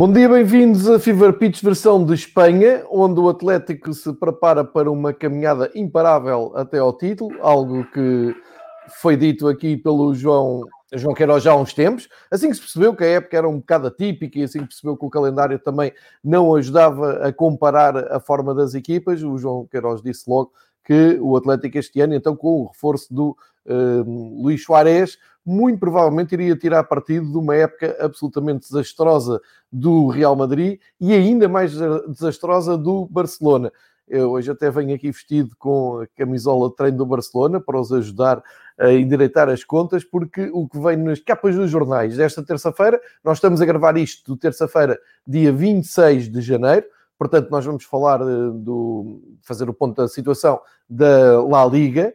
Bom dia, bem-vindos a Fever Pitch versão de Espanha, onde o Atlético se prepara para uma caminhada imparável até ao título, algo que foi dito aqui pelo João, João Queiroz já há uns tempos. Assim que se percebeu que a época era um bocado atípica e assim que percebeu que o calendário também não ajudava a comparar a forma das equipas, o João Queiroz disse logo que o Atlético este ano, então com o reforço do uh, Luís Soares, muito provavelmente iria tirar partido de uma época absolutamente desastrosa do Real Madrid e ainda mais desastrosa do Barcelona. Eu hoje até venho aqui vestido com a camisola de treino do Barcelona para os ajudar a endireitar as contas, porque o que vem nas capas dos jornais desta terça-feira, nós estamos a gravar isto terça-feira, dia 26 de janeiro, portanto, nós vamos falar eh, do fazer o ponto da situação da La Liga,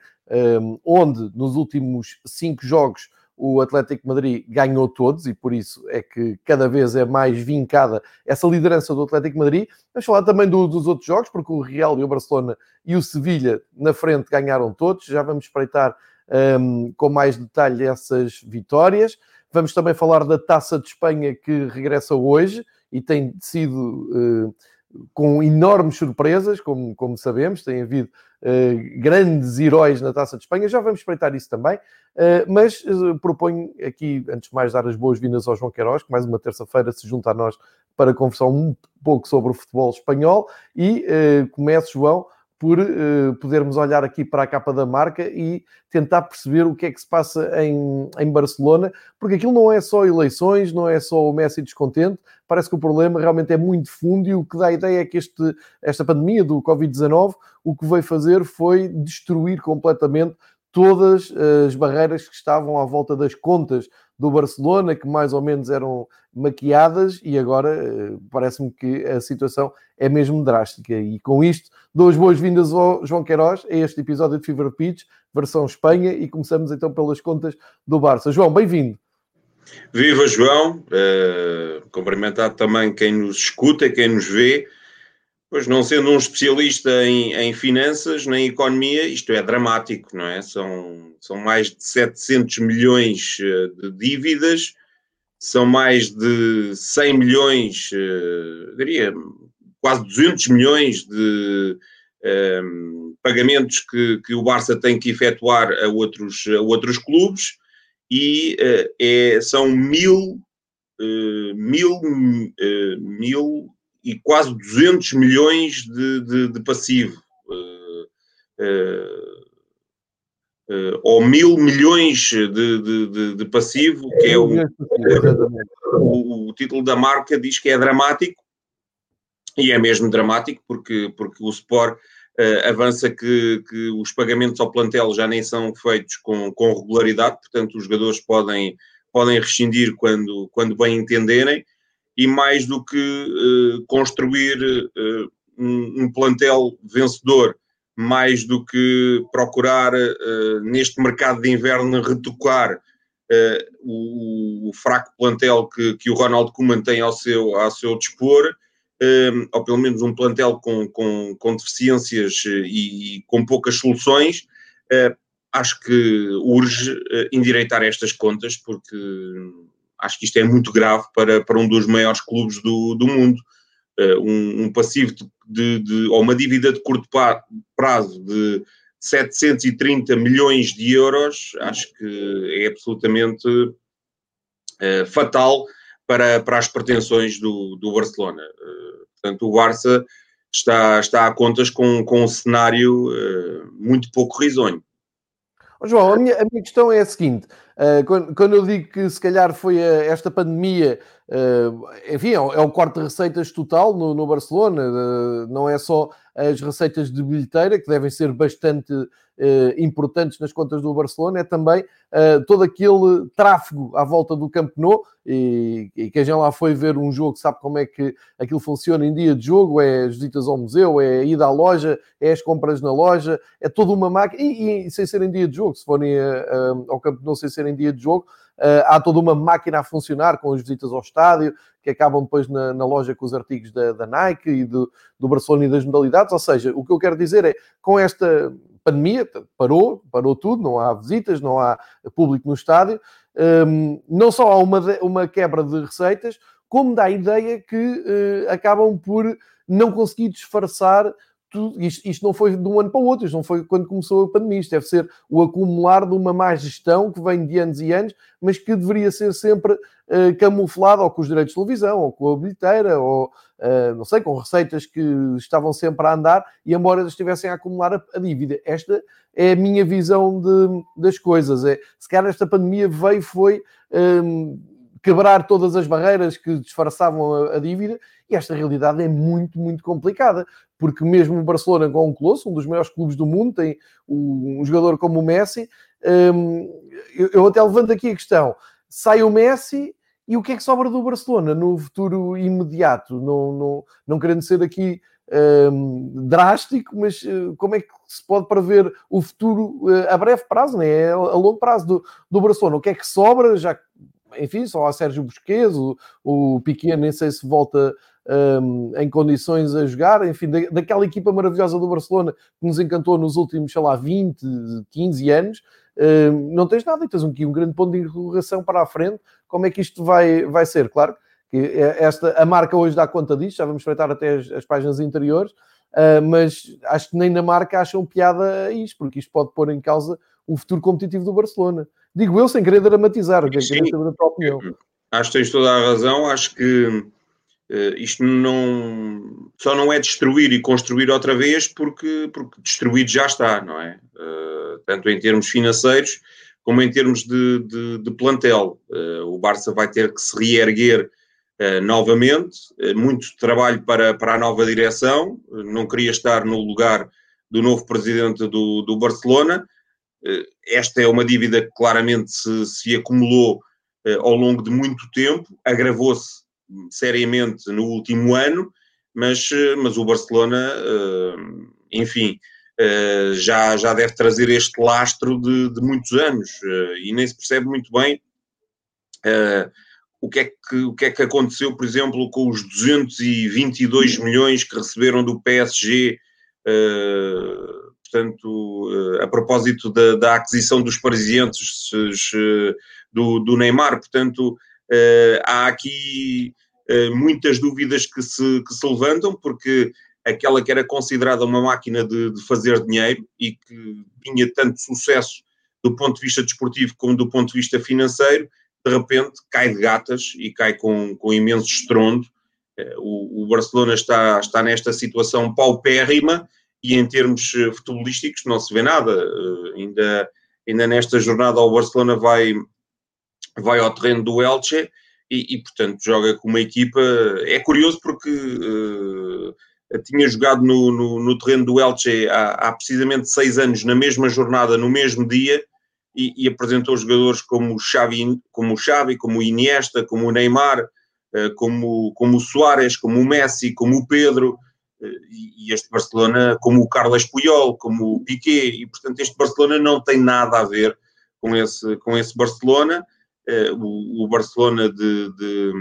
onde nos últimos cinco jogos o Atlético Madrid ganhou todos e por isso é que cada vez é mais vincada essa liderança do Atlético Madrid. Vamos falar também do, dos outros jogos, porque o Real e o Barcelona e o Sevilha na frente ganharam todos. Já vamos espreitar um, com mais detalhe essas vitórias. Vamos também falar da Taça de Espanha que regressa hoje e tem sido. Uh, com enormes surpresas, como, como sabemos, tem havido uh, grandes heróis na Taça de Espanha, já vamos espreitar isso também, uh, mas uh, proponho aqui, antes de mais, dar as boas-vindas ao João Queiroz, que mais uma terça-feira se junta a nós para conversar um pouco sobre o futebol espanhol, e começo, João, por uh, podermos olhar aqui para a capa da marca e tentar perceber o que é que se passa em, em Barcelona, porque aquilo não é só eleições, não é só o Messi descontente, parece que o problema realmente é muito fundo e o que dá a ideia é que este, esta pandemia do Covid-19 o que veio fazer foi destruir completamente todas as barreiras que estavam à volta das contas do Barcelona, que mais ou menos eram maquiadas, e agora eh, parece-me que a situação é mesmo drástica. E com isto, dou as boas-vindas ao João Queiroz a este episódio de Fever Pitch, versão Espanha, e começamos então pelas contas do Barça. João, bem-vindo. Viva João, uh, cumprimentar também quem nos escuta, quem nos vê. Pois não sendo um especialista em, em, finanças, nem economia, isto é dramático, não é? São, são mais de 700 milhões eh, de dívidas, são mais de 100 milhões, uh, diria, quase 200 milhões de um, pagamentos que, que o Barça tem que efetuar a outros, a outros clubes e uh, é, são mil, uh, mil, uh, mil e quase 200 milhões de, de, de passivo. ou mil milhões de, de, de, passivo, que é o, o, o título da marca, diz que é dramático, e é mesmo dramático, porque, porque o Sport uh, avança que, que, os pagamentos ao plantel já nem são feitos com, com regularidade, portanto, os jogadores podem, podem rescindir quando, quando bem entenderem, e mais do que uh, construir uh, um, um, plantel vencedor, mais do que procurar neste mercado de inverno retocar o, o, fraco plantel que, que o Ronald Koeman tem ao seu, ao seu dispor, ou pelo menos um plantel com, com, com deficiências eh, e, e, com poucas soluções, eh, acho que urge eh, endireitar estas contas, porque acho que isto é muito grave para, para um dos maiores clubes do, do mundo. Um, um passivo de, de, de, ou uma dívida de curto prazo de 730 milhões de euros, acho que é absolutamente uh, fatal para, para as pretensões do, do Barcelona. Uh, portanto, o Barça está, está a contas com, com um cenário uh, muito pouco risonho. João, a minha, a minha questão é a seguinte: uh, quando, quando, eu digo que se calhar foi a, esta pandemia, enfim, é, é o corte de receitas total no, no Barcelona, não é só as receitas de bilheteira, que devem ser bastante importantes nas contas do Barcelona, é também todo aquele tráfego à volta do Camp Nou, e, e quem já lá foi ver um jogo sabe como é que aquilo funciona em dia de jogo, é as visitas ao museu, é a ida à loja, é as compras na loja, é toda uma máquina, e, e sem ser em dia de jogo, se forem ao Camp Nou sem ser em dia de jogo, há toda uma máquina a funcionar com as visitas ao estádio, que acabam depois na, na loja com os artigos da, da Nike e do, do, Barcelona e das modalidades. Ou seja, o que eu quero dizer é, com esta pandemia, parou, parou tudo, não há visitas, não há público no estádio, um, não só há uma, uma quebra de receitas, como dá a ideia que uh, acabam por não conseguir disfarçar tudo. Isto, isto, não foi de um ano para o outro, isto não foi quando começou a pandemia, isto deve ser o acumular de uma má gestão que vem de anos e anos, mas que deveria ser sempre uh, camuflado ou com os direitos de televisão, ou com a bilheteira, ou uh, não sei, com receitas que estavam sempre a andar, e embora estivessem a acumular a, a dívida. Esta é a minha visão de, das coisas. É, se calhar esta pandemia veio, foi. Um, quebrar todas as barreiras que disfarçavam a, a, dívida, e esta realidade é muito, muito complicada, porque mesmo o Barcelona, com um Colosso, um dos maiores clubes do mundo, tem um, jogador como o Messi, um, eu, eu, até levanto aqui a questão, sai o Messi, e o que é que sobra do Barcelona no futuro imediato? Não, não, não querendo ser aqui um, drástico, mas uh, como é que se pode prever o futuro uh, a breve prazo, né? a longo prazo do, do Barcelona? O que é que sobra? Já enfim, só há Sérgio Busquets, o, o Piquet nem sei se volta um, em condições a jogar, enfim, da, daquela equipa maravilhosa do Barcelona que nos encantou nos últimos, sei lá, 20, 15 anos, um, não tens nada e tens aqui um grande ponto de interrogação para a frente, como é que isto vai, vai ser? Claro que esta, a marca hoje dá conta disto, já vamos espreitar até as, as páginas interiores, uh, mas acho que nem na marca acham piada a isto, porque isto pode pôr em causa o futuro competitivo do Barcelona. Digo eu sem querer dramatizar, o que é que saber a tua opinião. Acho que tens toda a razão, acho que uh, isto não só não é destruir e construir outra vez porque, porque destruído já está, não é? Uh, tanto em termos financeiros como em termos de, de, de plantel. Uh, o Barça vai ter que se reerguer novamente, muito trabalho para, para a nova direção, não queria estar no lugar do novo presidente do, do Barcelona, esta é uma dívida que claramente se, se acumulou eh, ao longo de muito tempo, agravou-se seriamente no último ano, mas, eh, mas o Barcelona, enfim, já, já deve trazer este lastro de, de muitos anos e nem se percebe muito bem o que, é que, o que é que aconteceu, por exemplo, com os 222 milhões que receberam do PSG portanto, eh, a propósito da, da aquisição dos parisienses do, do Neymar, portanto, eh, há aqui eh, muitas dúvidas que se, que se levantam, porque aquela que era considerada uma máquina de, de, fazer dinheiro e que tinha tanto sucesso do ponto de vista desportivo como do ponto de vista financeiro, de repente cai de gatas e cai com, com imenso estrondo. O, o Barcelona está, está nesta situação paupérrima e em termos eh, futebolísticos não se vê nada. Uh, ainda, ainda nesta jornada o Barcelona vai, vai ao terreno do Elche e, e portanto joga com uma equipa. É curioso porque uh, tinha jogado no, no, no, terreno do Elche há, há, precisamente seis anos, na mesma jornada, no mesmo dia, e, e, apresentou jogadores como o Xavi, como o Xavi, como o Iniesta, como o Neymar, como, como o Soares, como o Messi, como o Pedro e este Barcelona, como o Carlos Puyol, como o Piquet, e portanto este Barcelona não tem nada a ver com esse, com esse Barcelona. Eh, o, Barcelona de, de,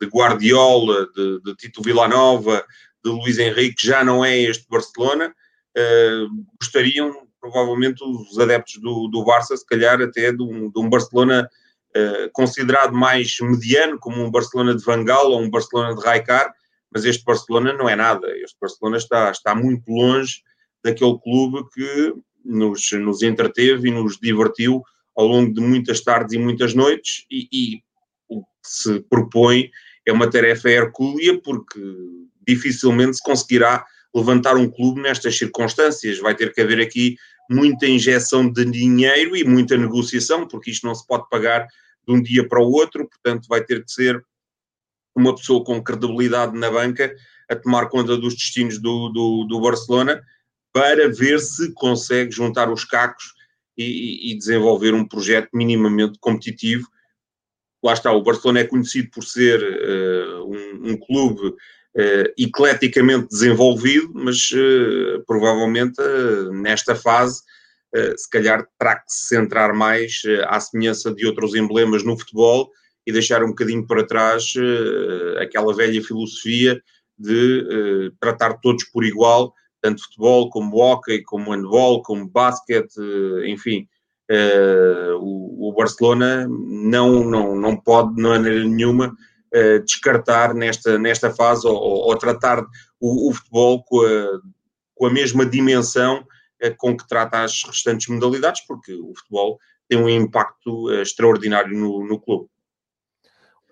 de Guardiola, de, de, Tito Villanova, de Luís Henrique já não é este Barcelona. Eh, gostariam, provavelmente, os adeptos do, do Barça, se calhar até de um, de um Barcelona uh, considerado mais mediano, como um Barcelona de Van Gaal ou um Barcelona de Raikar, mas este Barcelona não é nada. Este Barcelona está, está muito longe daquele clube que nos, nos entreteve e nos divertiu ao longo de muitas tardes e muitas noites, e, e o que se propõe é uma tarefa hercúlea, porque dificilmente se conseguirá levantar um clube nestas circunstâncias. Vai ter que haver aqui muita injeção de dinheiro e muita negociação, porque isto não se pode pagar de um dia para o outro, portanto, vai ter que ser uma pessoa com credibilidade na banca a tomar conta dos destinos do, do, do Barcelona para ver se consegue juntar os cacos e, e, desenvolver um projeto minimamente competitivo. Lá está, o Barcelona é conhecido por ser uh, um, um, clube uh, ecleticamente desenvolvido, mas uh, provavelmente nesta fase se calhar terá que se centrar mais à semelhança de outros emblemas no futebol e deixar um bocadinho para trás uh, aquela velha filosofia de uh, tratar todos por igual, tanto futebol como hockey, como handball, como basquete, uh, enfim. O, o, Barcelona não, não, não pode, de maneira nenhuma, descartar nesta, nesta fase ou, ou tratar o, o futebol com a, com a mesma dimensão com que trata as restantes modalidades, porque o futebol tem um impacto extraordinário no, no clube.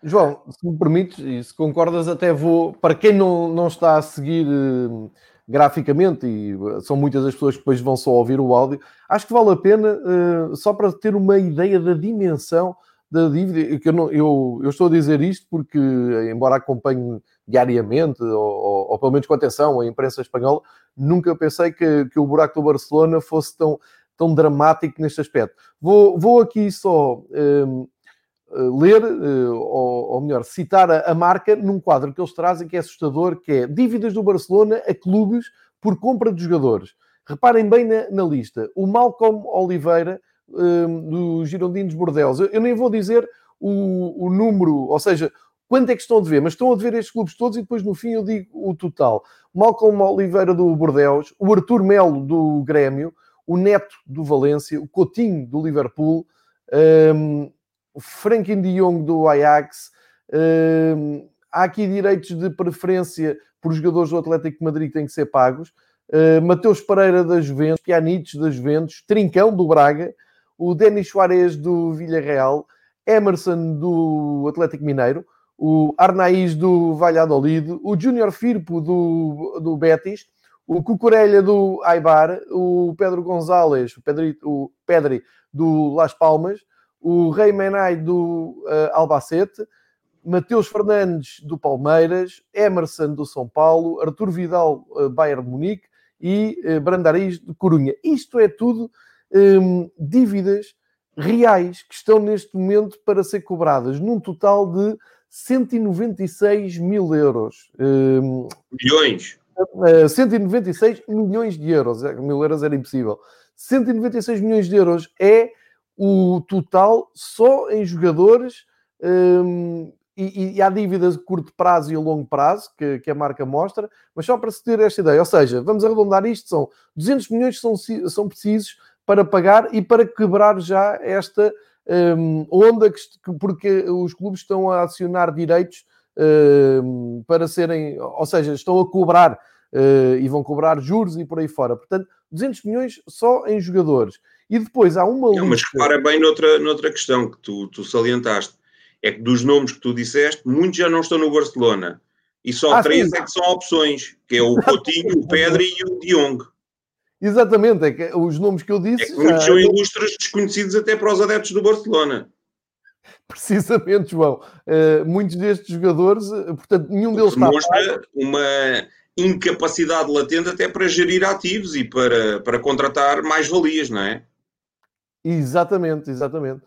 João, se me permites, e se concordas, até vou, para quem não, não está a seguir uh, graficamente, e são muitas as pessoas que depois vão só ouvir o áudio, acho que vale a pena, uh, só para ter uma ideia da dimensão da dívida, que eu, não, eu, eu estou a dizer isto porque, embora acompanhe diariamente, ou, ou, ou, pelo menos com atenção, a imprensa espanhola, nunca pensei que, que o buraco do Barcelona fosse tão, tão dramático neste aspecto. Vou, vou aqui só um, ler, ou, ou, melhor, citar a, marca num quadro que eles trazem que é assustador, que é dívidas do Barcelona a clubes por compra de jogadores. Reparem bem na, na lista. O Malcolm Oliveira um, dos Girondinos Bordeus. Eu, eu, nem vou dizer o, o, número, ou seja, quanto é que estão a dever, mas estão a dever estes clubes todos e depois no fim eu digo o total. Malcolm Oliveira do Bordeus, o Arthur Melo do Grêmio, o Neto do Valência, o Coutinho do Liverpool, um, o Franklin de Jong do Ajax. Um, há aqui direitos de preferência por jogadores do Atlético de Madrid que têm que ser pagos. Uh, Mateus Pereira das Juventus, Pjanic das Juventus, Trincão do Braga, o Denis Soares do Villarreal, Emerson do Atlético Mineiro, o Arnaiz do Valladolid, o Júnior Firpo do, do Betis, o Cucurella do Aibar, o Pedro Gonzalez, o Pedri, o Pedri do Las Palmas, o Rei Menai do uh, Albacete, Mateus Fernandes do Palmeiras, Emerson do São Paulo, Artur Vidal, uh, Bayern Munique e uh, Brandariz de Corunha. Isto é tudo um, dívidas reais que estão neste momento para ser cobradas, num total de 196 mil euros. Um, milhões? Uh, 196 milhões de euros. É, mil euros era impossível. 196 milhões de euros é o total só em jogadores. Um, e, e, há dívidas de curto prazo e longo prazo que, que, a marca mostra, mas só para se ter esta ideia, ou seja, vamos arredondar isto, são 200 milhões que são, são precisos para pagar e para quebrar já esta um, onda, que, porque os clubes estão a acionar direitos um, para serem, ou seja, estão a cobrar uh, e vão cobrar juros e por aí fora. Portanto, 200 milhões só em jogadores. E depois há uma. Não, mas repara bem noutra, noutra questão que tu, tu salientaste. É que dos nomes que tu disseste, muitos já não estão no Barcelona. E só ah, três sim. é que são opções, que é o Coutinho, o Pedri e o Diong. Exatamente, é que os nomes que eu disse. É que muitos são ilustres desconhecidos até para os adeptos do Barcelona. Precisamente, João. Uh, muitos destes jogadores, uh, portanto, nenhum deles está. Mostra uma incapacidade latente até para gerir ativos e para, para contratar mais-valias, não é? Exatamente, exatamente.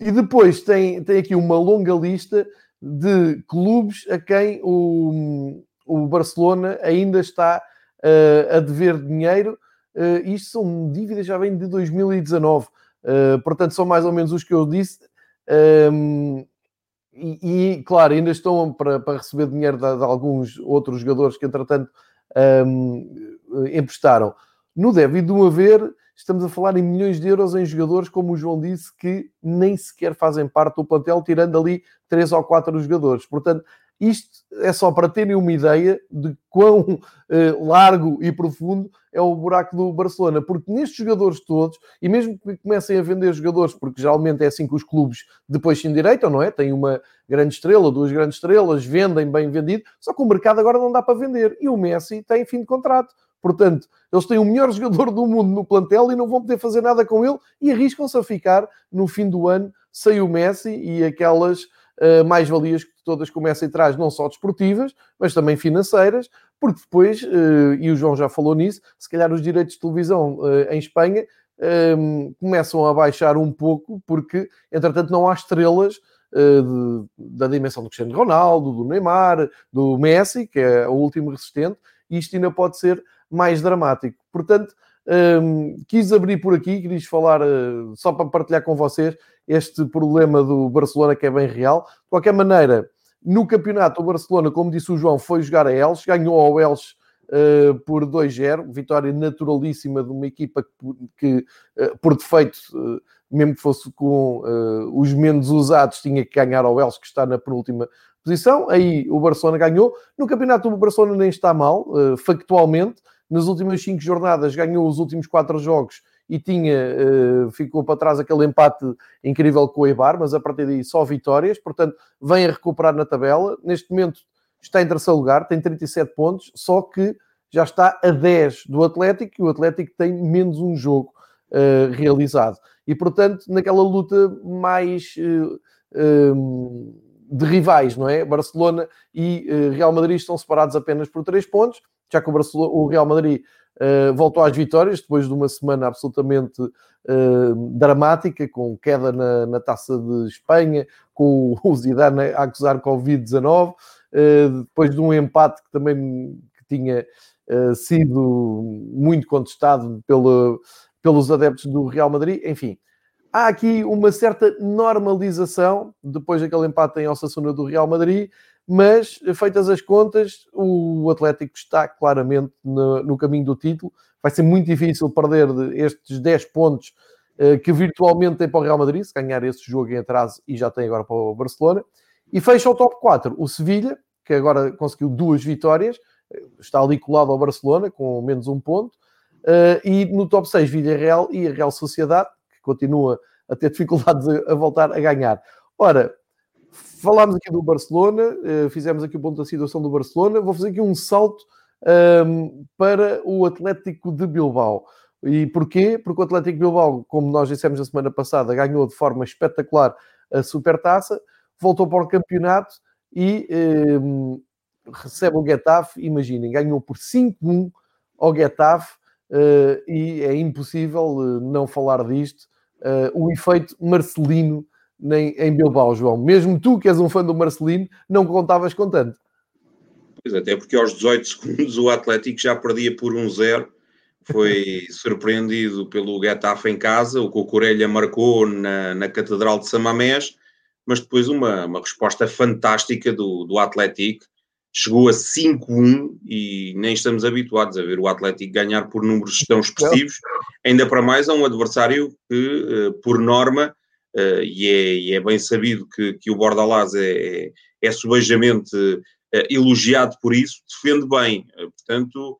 E depois tem, tem aqui uma longa lista de clubes a quem o, o Barcelona ainda está uh, a dever dinheiro Uh, isto são dívidas já vem de 2019. Uh, eh, portanto, são mais ou menos os que eu disse. Um, ehm, e, e, claro, ainda estão para, para receber dinheiro de, de, alguns outros jogadores que, entretanto, um, ehm, emprestaram. No débito do haver, estamos a falar em milhões de euros em jogadores, como o João disse, que nem sequer fazem parte do plantel, tirando ali três ou quatro jogadores. Portanto, isto é só para terem uma ideia de quão eh, largo e profundo é o buraco do Barcelona, porque nestes jogadores todos, e mesmo que comecem a vender jogadores, porque geralmente é assim que os clubes depois se endireitam, não é? Tem uma grande estrela, duas grandes estrelas, vendem bem vendido, só que o mercado agora não dá para vender. E o Messi tem fim de contrato. Portanto, eles têm o melhor jogador do mundo no plantel e não vão poder fazer nada com ele e arriscam-se a ficar no fim do ano sem o Messi e aquelas uh, mais-valias que todas começam a trás, não só desportivas, mas também financeiras, porque depois, uh, e o João já falou nisso, se calhar os direitos de televisão uh, em Espanha ehm, começam a baixar um pouco, porque, entretanto, não há estrelas de, da dimensão do Cristiano Ronaldo, do Neymar, do Messi, que é o último resistente, e isto ainda pode ser mais dramático. Portanto, um, quis abrir por aqui, quis falar uh, só para partilhar com vocês este problema do Barcelona que é bem real. De qualquer maneira, no campeonato, o Barcelona, como disse o João, foi jogar a Elche, ganhou ao Elche uh, por 2-0, vitória naturalíssima de uma equipa que, que uh, por defeito, mesmo que fosse com os menos usados, tinha que ganhar ao Elche, que está na penúltima posição. Aí o Barcelona ganhou. No campeonato, o Barcelona nem está mal, factualmente. Nas últimas cinco jornadas, ganhou os últimos quatro jogos e tinha, ficou para trás aquele empate incrível com o Eibar, mas a partir daí só vitórias, portanto, vem a recuperar na tabela. Neste momento está em terceiro lugar, tem 37 pontos, só que já está a 10 do Atlético e o Atlético tem menos um jogo uh, realizado. E, portanto, naquela luta mais uh, eh, um, de rivais, não é? Barcelona e uh, Real Madrid estão separados apenas por 3 pontos, já que o, Barcelona, o Real Madrid voltou às vitórias depois de uma semana absolutamente dramática, com queda na, na, taça de Espanha, com o Zidane a acusar Covid-19. Eh, depois de um empate que também tinha eh, sido muito contestado pelo, pelos adeptos do Real Madrid. Enfim, há aqui uma certa normalização depois daquele empate em Osasuna do Real Madrid, mas feitas as contas, o Atlético está claramente no, no caminho do título. Vai ser muito difícil perder estes 10 pontos uh, que virtualmente tem para o Real Madrid, se ganhar esse jogo em atraso e já tem agora para o Barcelona. E fecha o top 4 o Sevilha, que agora conseguiu duas vitórias, está ali colado ao Barcelona com menos um ponto. Uh, e no top 6, Villarreal e a Real Sociedade, que continua a ter dificuldades a, a voltar a ganhar. Ora, falámos aqui do Barcelona, uh, fizemos aqui o ponto da situação do Barcelona. Vou fazer aqui um salto um, ehm, para o Atlético de Bilbao. E porquê? Porque o Atlético de Bilbao, como nós dissemos na semana passada, ganhou de forma espetacular a Supertaça, voltou para o campeonato e um, recebe o Getafe, imaginem, ganhou por 5-1 ao Getafe uh, e é impossível uh, não falar disto. Uh, o efeito Marcelino nem, em Bilbao, João. Mesmo tu, que és um fã do Marcelino, não contavas com tanto. Pois até porque aos 18 segundos o Atlético já perdia por 1-0. Foi surpreendido pelo Getafe em casa. O Cocorelha marcou na, na Catedral de Samamés mas depois uma, uma resposta fantástica do, do Atlético. Chegou a 5-1 e nem estamos habituados a ver o Atlético ganhar por números tão expressivos, ainda para mais a um adversário que, eh, por norma, eh, e é, e é bem sabido que, que o Bordalás é, é, é subejamente eh, elogiado por isso, defende bem. Portanto,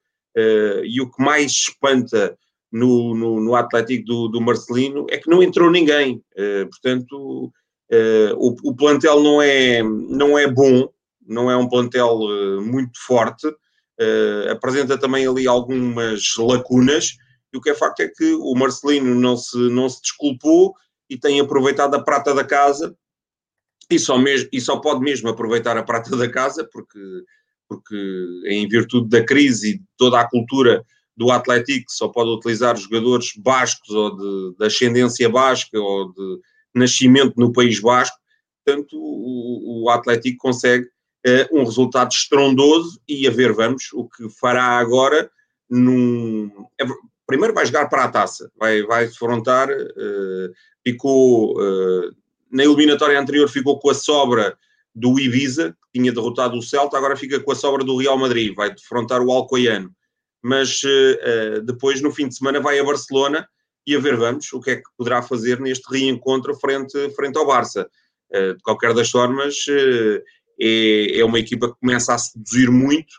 e o que mais espanta no, no, no Atlético do, do, Marcelino é que não entrou ninguém. Portanto, Uh, o, o, plantel não é, não é bom, não é um plantel uh, muito forte, uh, apresenta também ali algumas lacunas, e o que é facto é que o Marcelino não se, não se desculpou e tem aproveitado a prata da casa, e só, mesmo, e só pode mesmo aproveitar a prata da casa, porque, porque em virtude da crise e toda a cultura do Atlético, só pode utilizar jogadores bascos ou de, de ascendência basca ou de nascimento no País Basco, portanto o, o Atlético consegue uh, um resultado estrondoso e a ver vamos o que fará agora num... Primeiro vai jogar para a taça, vai, vai defrontar, uh, ficou uh, na eliminatória anterior ficou com a sobra do Ibiza, que tinha derrotado o Celta, agora fica com a sobra do Real Madrid, vai defrontar o Alcoiano. Mas uh, depois, no fim de semana, vai a Barcelona e a ver vamos o que é que poderá fazer neste reencontro frente, frente ao Barça. Eh, de qualquer das formas, eh, é, é uma equipa que começa a seduzir muito,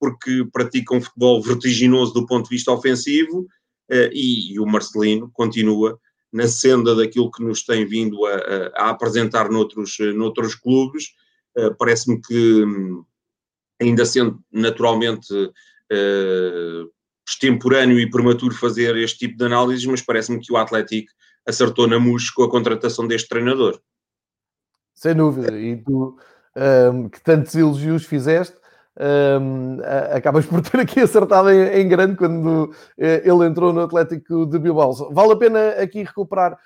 porque pratica um futebol vertiginoso do ponto de vista ofensivo eh, e, o Marcelino continua na senda daquilo que nos tem vindo a, a, apresentar noutros, noutros clubes. Parece-me que, hum, ainda sendo naturalmente extemporâneo e prematuro fazer este tipo de análises, mas parece-me que o Atlético acertou na mousse com a contratação deste treinador. Sem dúvida, e tu um, que tantos elogios fizeste, um, acabas por ter aqui acertado em, em, grande quando eh, ele entrou no Atlético de Bilbao. Vale a pena aqui recuperar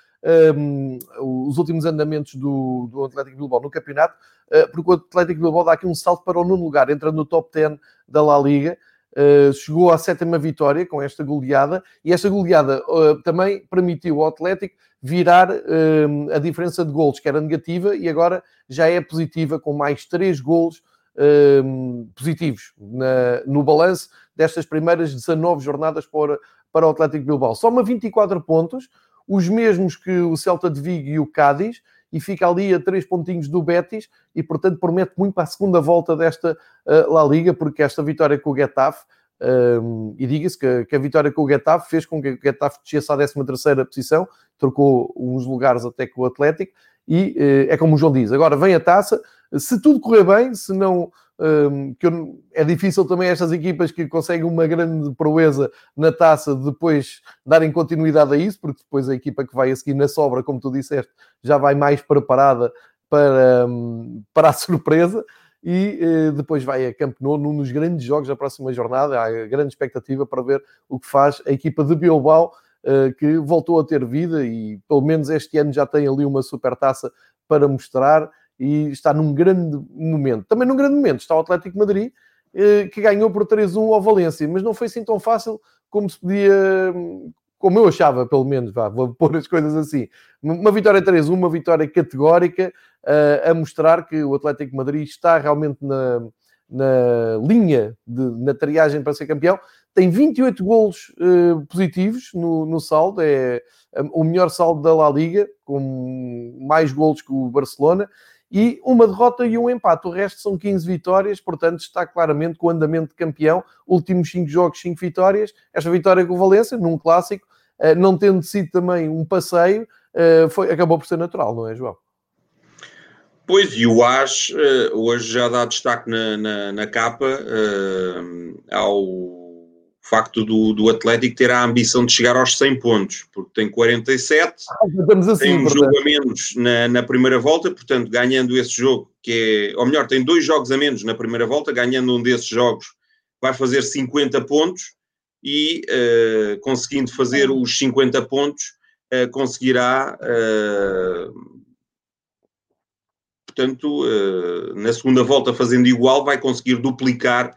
um, os últimos andamentos do, do Atlético Bilbao no campeonato, uh, porque o Atlético de Bilbao dá aqui um salto para o nono lugar, entra no top 10 da La Liga. Uh, chegou à sétima vitória com esta goleada e esta goleada uh, também permitiu ao Atlético virar a diferença de golos, que era negativa, e agora já é positiva, com mais três golos positivos na, no balanço, destas primeiras 19 jornadas para, para o Atlético Bilbao. Soma 24 pontos, os mesmos que o Celta de Vigo e o Cádiz, e fica ali a três pontinhos do Betis e, portanto, promete muito para a segunda volta desta uh, La Liga, porque esta vitória com o Getafe, um, e diga-se que, que, a vitória com o Getafe fez com que o Getafe descesse à 13 terceira posição, trocou uns lugares até com o Atlético, e uh, é como o João diz, agora vem a taça, se tudo correr bem, se não que eu, é difícil também estas equipas que conseguem uma grande proeza na taça depois darem continuidade a isso, porque depois a equipa que vai a seguir na sobra, como tu disseste, já vai mais preparada para, um, para a surpresa e uh, depois vai a Camp Nou num dos grandes jogos da próxima jornada. Há grande expectativa para ver o que faz a equipa de Bilbao, que voltou a ter vida e pelo menos este ano já tem ali uma super taça para mostrar e está num grande momento. Também num grande momento está o Atlético Madrid, eh, que ganhou por 3-1 ao Valência, mas não foi assim tão fácil como se podia, como eu achava, pelo menos, vá, vou pôr as coisas assim. Uma vitória 3-1, uma vitória categórica, uh, a mostrar que o Atlético Madrid está realmente na, na linha, de, na triagem para ser campeão. Tem 28 golos uh, positivos no, no saldo, é o melhor saldo da La Liga, com mais golos que o Barcelona e uma derrota e um empate. O resto são 15 vitórias, portanto está claramente com o andamento de campeão. Últimos 5 jogos, 5 vitórias. Esta vitória com o Valência, num clássico, eh, não tendo sido também um passeio, eh, foi, acabou por ser natural, não é, João? Pois, e o AS eh, hoje já dá destaque na, na, na capa ao facto do, do Atlético ter a ambição de chegar aos 100 pontos, porque tem 47, ah, assim, tem um jogo a menos na, na, primeira volta, portanto, ganhando esse jogo, que é, ou melhor, tem dois jogos a menos na primeira volta, ganhando um desses jogos, vai fazer 50 pontos e uh, conseguindo fazer os 50 pontos, uh, conseguirá. Uh, portanto, na segunda volta, fazendo igual, vai conseguir duplicar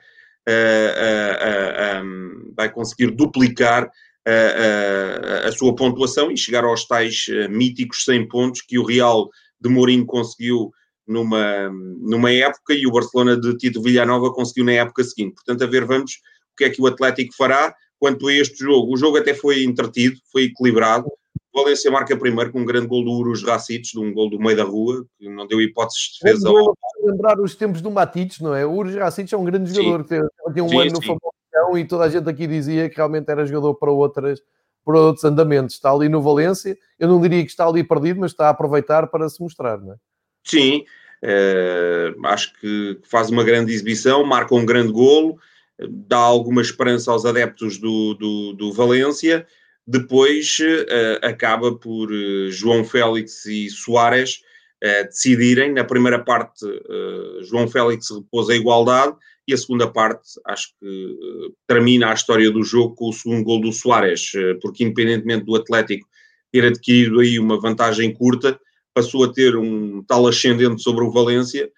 um, vai conseguir duplicar a, a, a, sua pontuação e chegar aos tais eh, míticos 100 pontos que o Real de Mourinho conseguiu numa, numa época e o Barcelona de Tito Villanova conseguiu na época seguinte. Portanto, a ver, vamos o que é que o Atlético fará quanto a este jogo. O jogo até foi entretido, foi equilibrado. O Valência marca primeiro com um grande gol do Urus Racites, de um gol do meio da rua, que não deu hipóteses de defesa. É lembrar os tempos do Matites, não é? O Urus Racites é um grande jogador, sim. que tem um sim, ano sim. no Famalicão e toda a gente aqui dizia que realmente era jogador para outras para outros andamentos. Está ali no Valência, eu não diria que está ali perdido, mas está a aproveitar para se mostrar, não é? Sim, uh, acho que faz uma grande exibição, marca um grande golo, dá alguma esperança aos adeptos do, do, do Valência depois uh, acaba por uh, João Félix e Soares uh, decidirem. Na primeira parte, João Félix repôs a igualdade e a segunda parte, acho que termina a história do jogo com o segundo gol do Soares, porque independentemente do Atlético ter adquirido aí uma vantagem curta, passou a ter um tal ascendente sobre o Valência,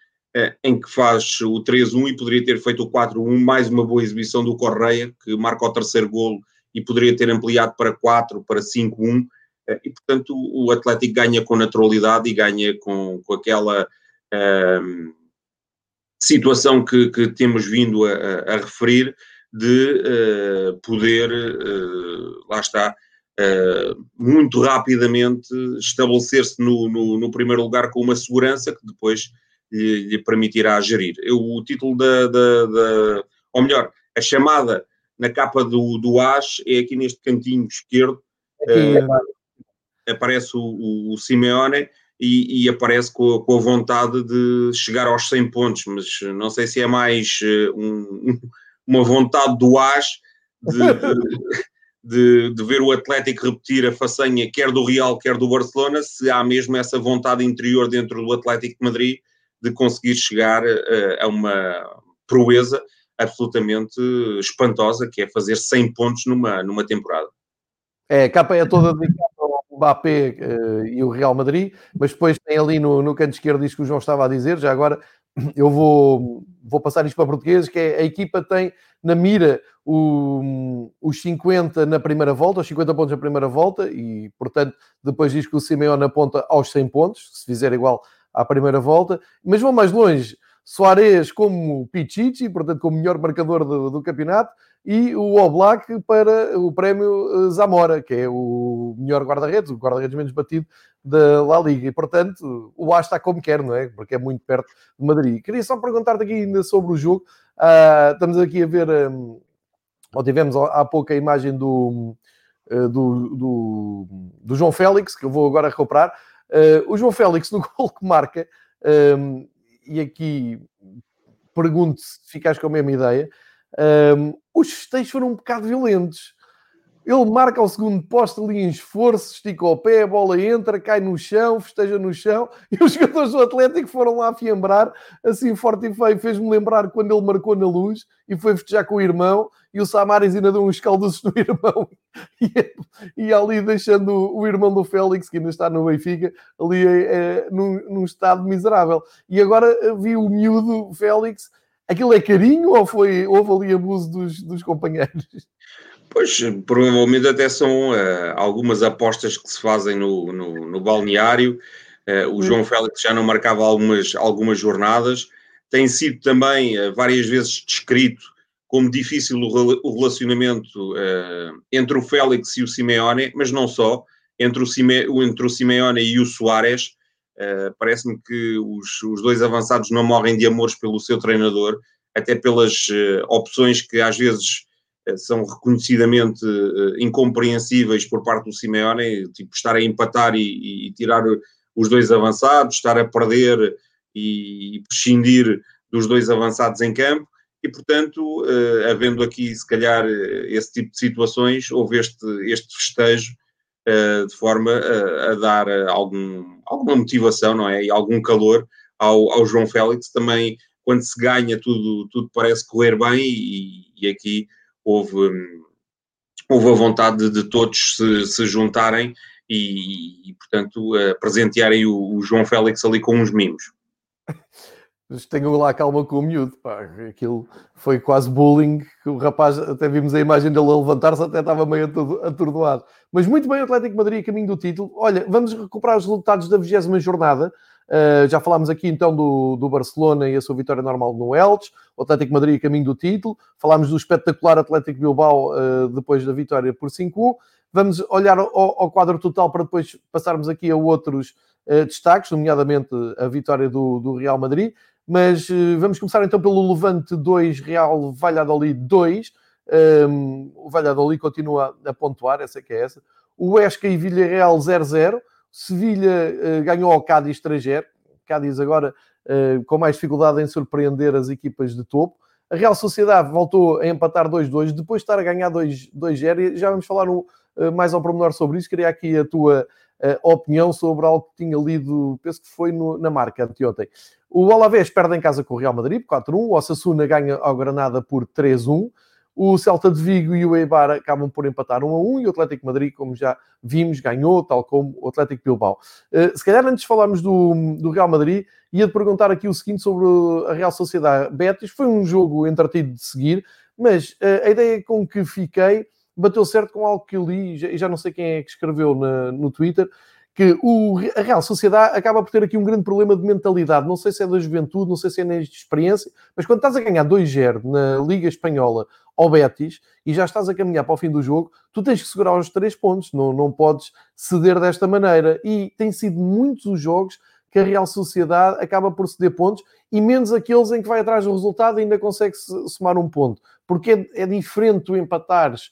em que faz o 3-1 e poderia ter feito o 4-1, mais uma boa exibição do Correia, que marca o terceiro golo e poderia ter ampliado para 4, para 5-1, eh, e portanto o Atlético ganha com naturalidade e ganha com, com aquela ehm, situação que, que, temos vindo a, a referir de uh, poder, uh, lá está, uh, muito rapidamente estabelecer-se no, no, no, primeiro lugar com uma segurança que depois lhe, lhe permitirá gerir. Eu, o título da, da, da, ou melhor, a chamada na capa do, do AS, é aqui neste cantinho esquerdo, aqui, uh, aparece o, o Simeone e, e aparece com a, com a, vontade de chegar aos 100 pontos, mas não sei se é mais uh, um, uma vontade do AS de, de, de, ver o Atlético repetir a façanha quer do Real, quer do Barcelona, se há mesmo essa vontade interior dentro do Atlético de Madrid de conseguir chegar uh, a uma proeza absolutamente espantosa, que é fazer 100 pontos numa, numa temporada. É, a capa é toda dedicada ao Mbappé uh, e o Real Madrid, mas depois tem ali no, no canto esquerdo isto que o João estava a dizer, já agora eu vou, vou passar isto para português, que é a equipa tem na mira o, os 50 na primeira volta, os 50 pontos na primeira volta, e portanto depois diz que o Simeone aponta aos 100 pontos, se fizer igual à primeira volta, mas vão mais longe, Soares como Pichichi, portanto, como melhor marcador do, do campeonato, e o Oblak para o prémio Zamora, que é o melhor guarda-redes, o guarda-redes menos batido da La Liga. E, portanto, o A está como quer, não é? Porque é muito perto de Madrid. Queria só perguntar-te aqui ainda sobre o jogo. Uh, estamos aqui a ver, um, ou tivemos há pouco a imagem do, uh, do, do, do, João Félix, que eu vou agora recuperar. Uh, o João Félix, no gol que marca, um, e aqui pergunto se ficas com a mesma ideia, um, os festejos foram um bocado violentos. Ele marca o segundo posto ali em esforço, estica o pé, a bola entra, cai no chão, festeja no chão, e os jogadores do Atlético foram lá afiembrar, assim forte e feio. Fez-me lembrar quando ele marcou na luz e foi festejar com o irmão, e o Samaris ainda deu uns caldos no irmão, e, e ali deixando o, o, irmão do Félix, que ainda está no Benfica, ali é, num, num estado miserável. E agora eh, vi o miúdo Félix. Aquilo é carinho ou foi, houve ali abuso dos, dos companheiros? Pois, provavelmente até são uh, algumas apostas que se fazem no, no, no balneário. Uh, o hum. João Félix já não marcava algumas, algumas jornadas. Tem sido também uh, várias vezes descrito como difícil o, o relacionamento entre o Félix e o Simeone, mas não só, entre o, Sime, entre o Simeone e o Soares. Parece-me que os, os dois avançados não morrem de amores pelo seu treinador, até pelas opções que às vezes são reconhecidamente uh, incompreensíveis por parte do Simeone, tipo estar a empatar e, e, tirar os dois avançados, estar a perder e, e prescindir dos dois avançados em campo, e portanto, uh, havendo aqui se calhar esse tipo de situações, houve este, este festejo de forma a, a dar algum, alguma motivação, não é? E algum calor ao, ao João Félix, também quando se ganha tudo, tudo parece correr bem e, e aqui houve, houve a vontade de todos se, se juntarem e, e, portanto, presentearem o, o, João Félix ali com uns mimos. Mas tenham lá calma com o miúdo, pá. Aquilo foi quase bullying. O rapaz, até vimos a imagem dele a levantar-se, até estava meio atordoado. Mas muito bem, Atlético Madrid, caminho do título. Olha, vamos recuperar os resultados da 20 jornada. Uh, já falámos aqui então do, do Barcelona e a sua vitória normal no Elche, o Atlético Madrid caminho do título, falámos do espetacular Atlético Bilbao uh, depois da vitória por 5-1. Vamos olhar ao, ao, quadro total para depois passarmos aqui a outros uh, destaques, nomeadamente a vitória do, do Real Madrid. Mas vamos começar então pelo Levante 2, Real Valladolid 2. Um, o Valladolid continua a pontuar, essa é que é essa. O Esca e Villarreal 0-0. Sevilha uh, ganhou ao Cádiz 3-0. Cádiz agora uh, com mais dificuldade em surpreender as equipas de topo. A Real Sociedade voltou a empatar 2-2, depois de estar a ganhar 2-0. Já vamos falar um, uh, mais ao pormenor sobre isso. Queria aqui a tua opinião sobre algo que tinha lido, penso que foi no, na marca anteontem. O Alavés perde em casa com o Real Madrid por 4-1. O Osasuna ganha ao Granada por 3-1. O Celta de Vigo e o Eibar acabam por empatar 1 a 1 e o Atlético Madrid, como já vimos, ganhou, tal como o Atlético Bilbao. Uh, se calhar antes de falarmos do, do Real Madrid, ia-te perguntar aqui o seguinte sobre a Real Sociedade Betis. Foi um jogo entretido de seguir, mas uh, a ideia com que fiquei bateu certo com algo que eu li, e já, já não sei quem é que escreveu na, no Twitter, que o, a Real Sociedade acaba por ter aqui um grande problema de mentalidade. Não sei se é da juventude, não sei se é na experiência, mas quando estás a ganhar 2-0 na Liga Espanhola ao Betis e já estás a caminhar para o fim do jogo, tu tens que segurar os três pontos, não, não podes ceder desta maneira. E tem sido muitos os jogos que a Real Sociedade acaba por ceder pontos e menos aqueles em que vai atrás do resultado e ainda consegue somar um ponto. Porque é, é diferente tu empatares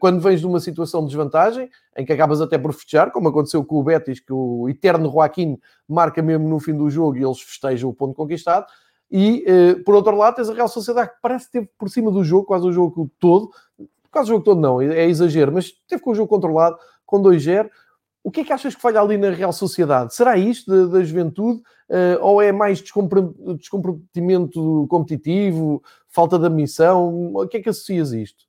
quando vens de uma situação de desvantagem, em que acabas até por festejar, como aconteceu com o Betis, que o eterno Joaquim marca mesmo no fim do jogo e eles festejam o ponto conquistado. E, uh, por outro lado, tens a Real Sociedade que parece ter por cima do jogo, quase o jogo todo, quase o jogo todo não, é exagero, mas teve com o jogo controlado, com 2-0. O que é que achas que falha ali na Real Sociedade? Será isto da, da juventude? Uh, ou é mais descomprometimento competitivo, falta de missão? O que é que associas isto?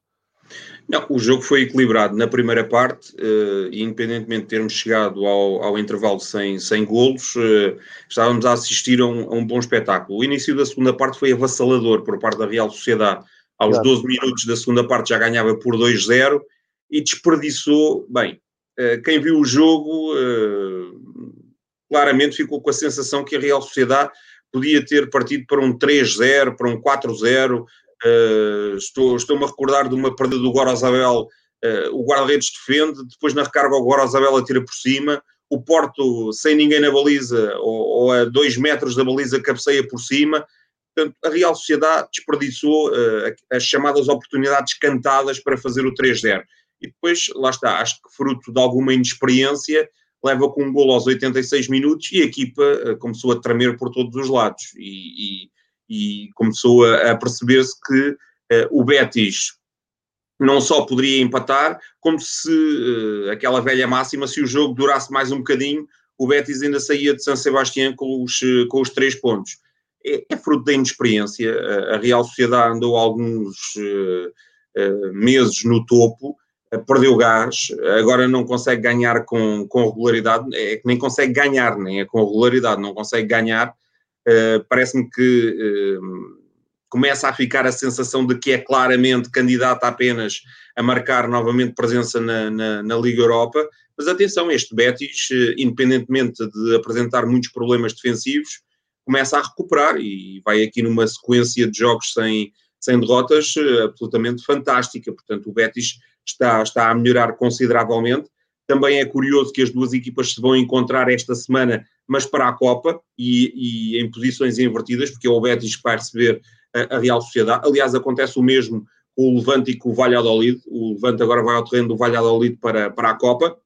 Não, o jogo foi equilibrado na primeira parte, uh, independentemente de termos chegado ao, ao intervalo sem, sem golos, uh, estávamos a assistir a um, a um, bom espetáculo. O início da segunda parte foi avassalador por parte da Real Sociedade. Aos claro. 12 minutos da segunda parte já ganhava por 2-0 e desperdiçou. Bem, uh, quem viu o jogo claramente ficou com a sensação que a Real Sociedade podia ter partido para um 3-0, para um 4-0, Estou, estou-me a recordar de uma perda do Gorosabel, uh, o guarda-redes defende, depois na recarga o Gorosabel atira por cima, o Porto sem ninguém na baliza ou, ou a dois metros da baliza cabeceia por cima. Portanto, a Real Sociedade desperdiçou uh, as chamadas oportunidades cantadas para fazer o 3-0. E depois, lá está, acho que fruto de alguma inexperiência, leva com um gol aos 86 minutos e a equipa uh, começou a tremer por todos os lados e, e, e começou a, a perceber-se que uh, o Betis não só poderia empatar, como se uh, aquela velha máxima, se o jogo durasse mais um bocadinho, o Betis ainda saía de San Sebastián com os, com os três pontos. É, é fruto da inexperiência. A Real Sociedade andou alguns uh, meses no topo, perdeu gás, agora não consegue ganhar com, com regularidade, é que nem consegue ganhar, nem é com regularidade, não consegue ganhar. Uh, Parece-me que uh, começa a ficar a sensação de que é claramente candidata apenas a marcar novamente presença na, na, na Liga Europa. Mas atenção, este Betis, uh, independentemente de apresentar muitos problemas defensivos, começa a recuperar e vai aqui numa sequência de jogos sem, sem derrotas absolutamente fantástica. Portanto, o Betis está, está a melhorar consideravelmente. Também é curioso que as duas equipas se vão encontrar esta semana, mas para a Copa e, e em posições invertidas, porque é o Betis que vai receber a, a, Real Sociedade. Aliás, acontece o mesmo com o Levante e com o Valladolid. O Levante agora vai ao terreno do Valladolid para, para a Copa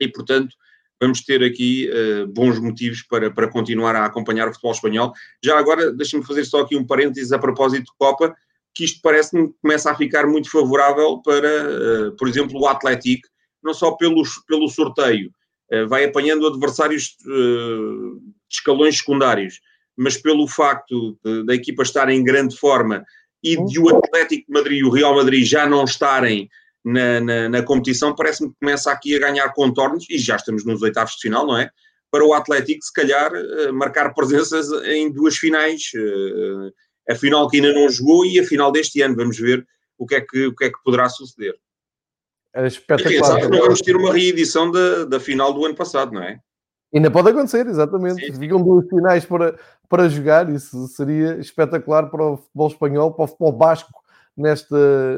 e, portanto, vamos ter aqui uh, bons motivos para, para continuar a acompanhar o futebol espanhol. Já agora, deixem-me fazer só aqui um parênteses a propósito de Copa que isto parece-me começa a ficar muito favorável para, uh, por exemplo, o Atlético, não só pelos, pelo sorteio, uh, vai apanhando adversários uh, de escalões secundários, mas pelo facto da equipa estar em grande forma e de o Atlético de Madrid e o Real Madrid já não estarem na, na, na competição, parece-me que começa aqui a ganhar contornos, e já estamos nos oitavos de final, não é? Para o Atlético, se calhar, marcar presenças em duas finais a final que ainda não jogou e a final deste ano. Vamos ver o que é que, o que, é que poderá suceder. Era espetacular. E, não vamos ter uma reedição da, da final do ano passado, não é? Ainda pode acontecer, exatamente. Sim. Ficam duas finais para, para jogar, isso seria espetacular para o futebol espanhol, para o futebol basco, neste,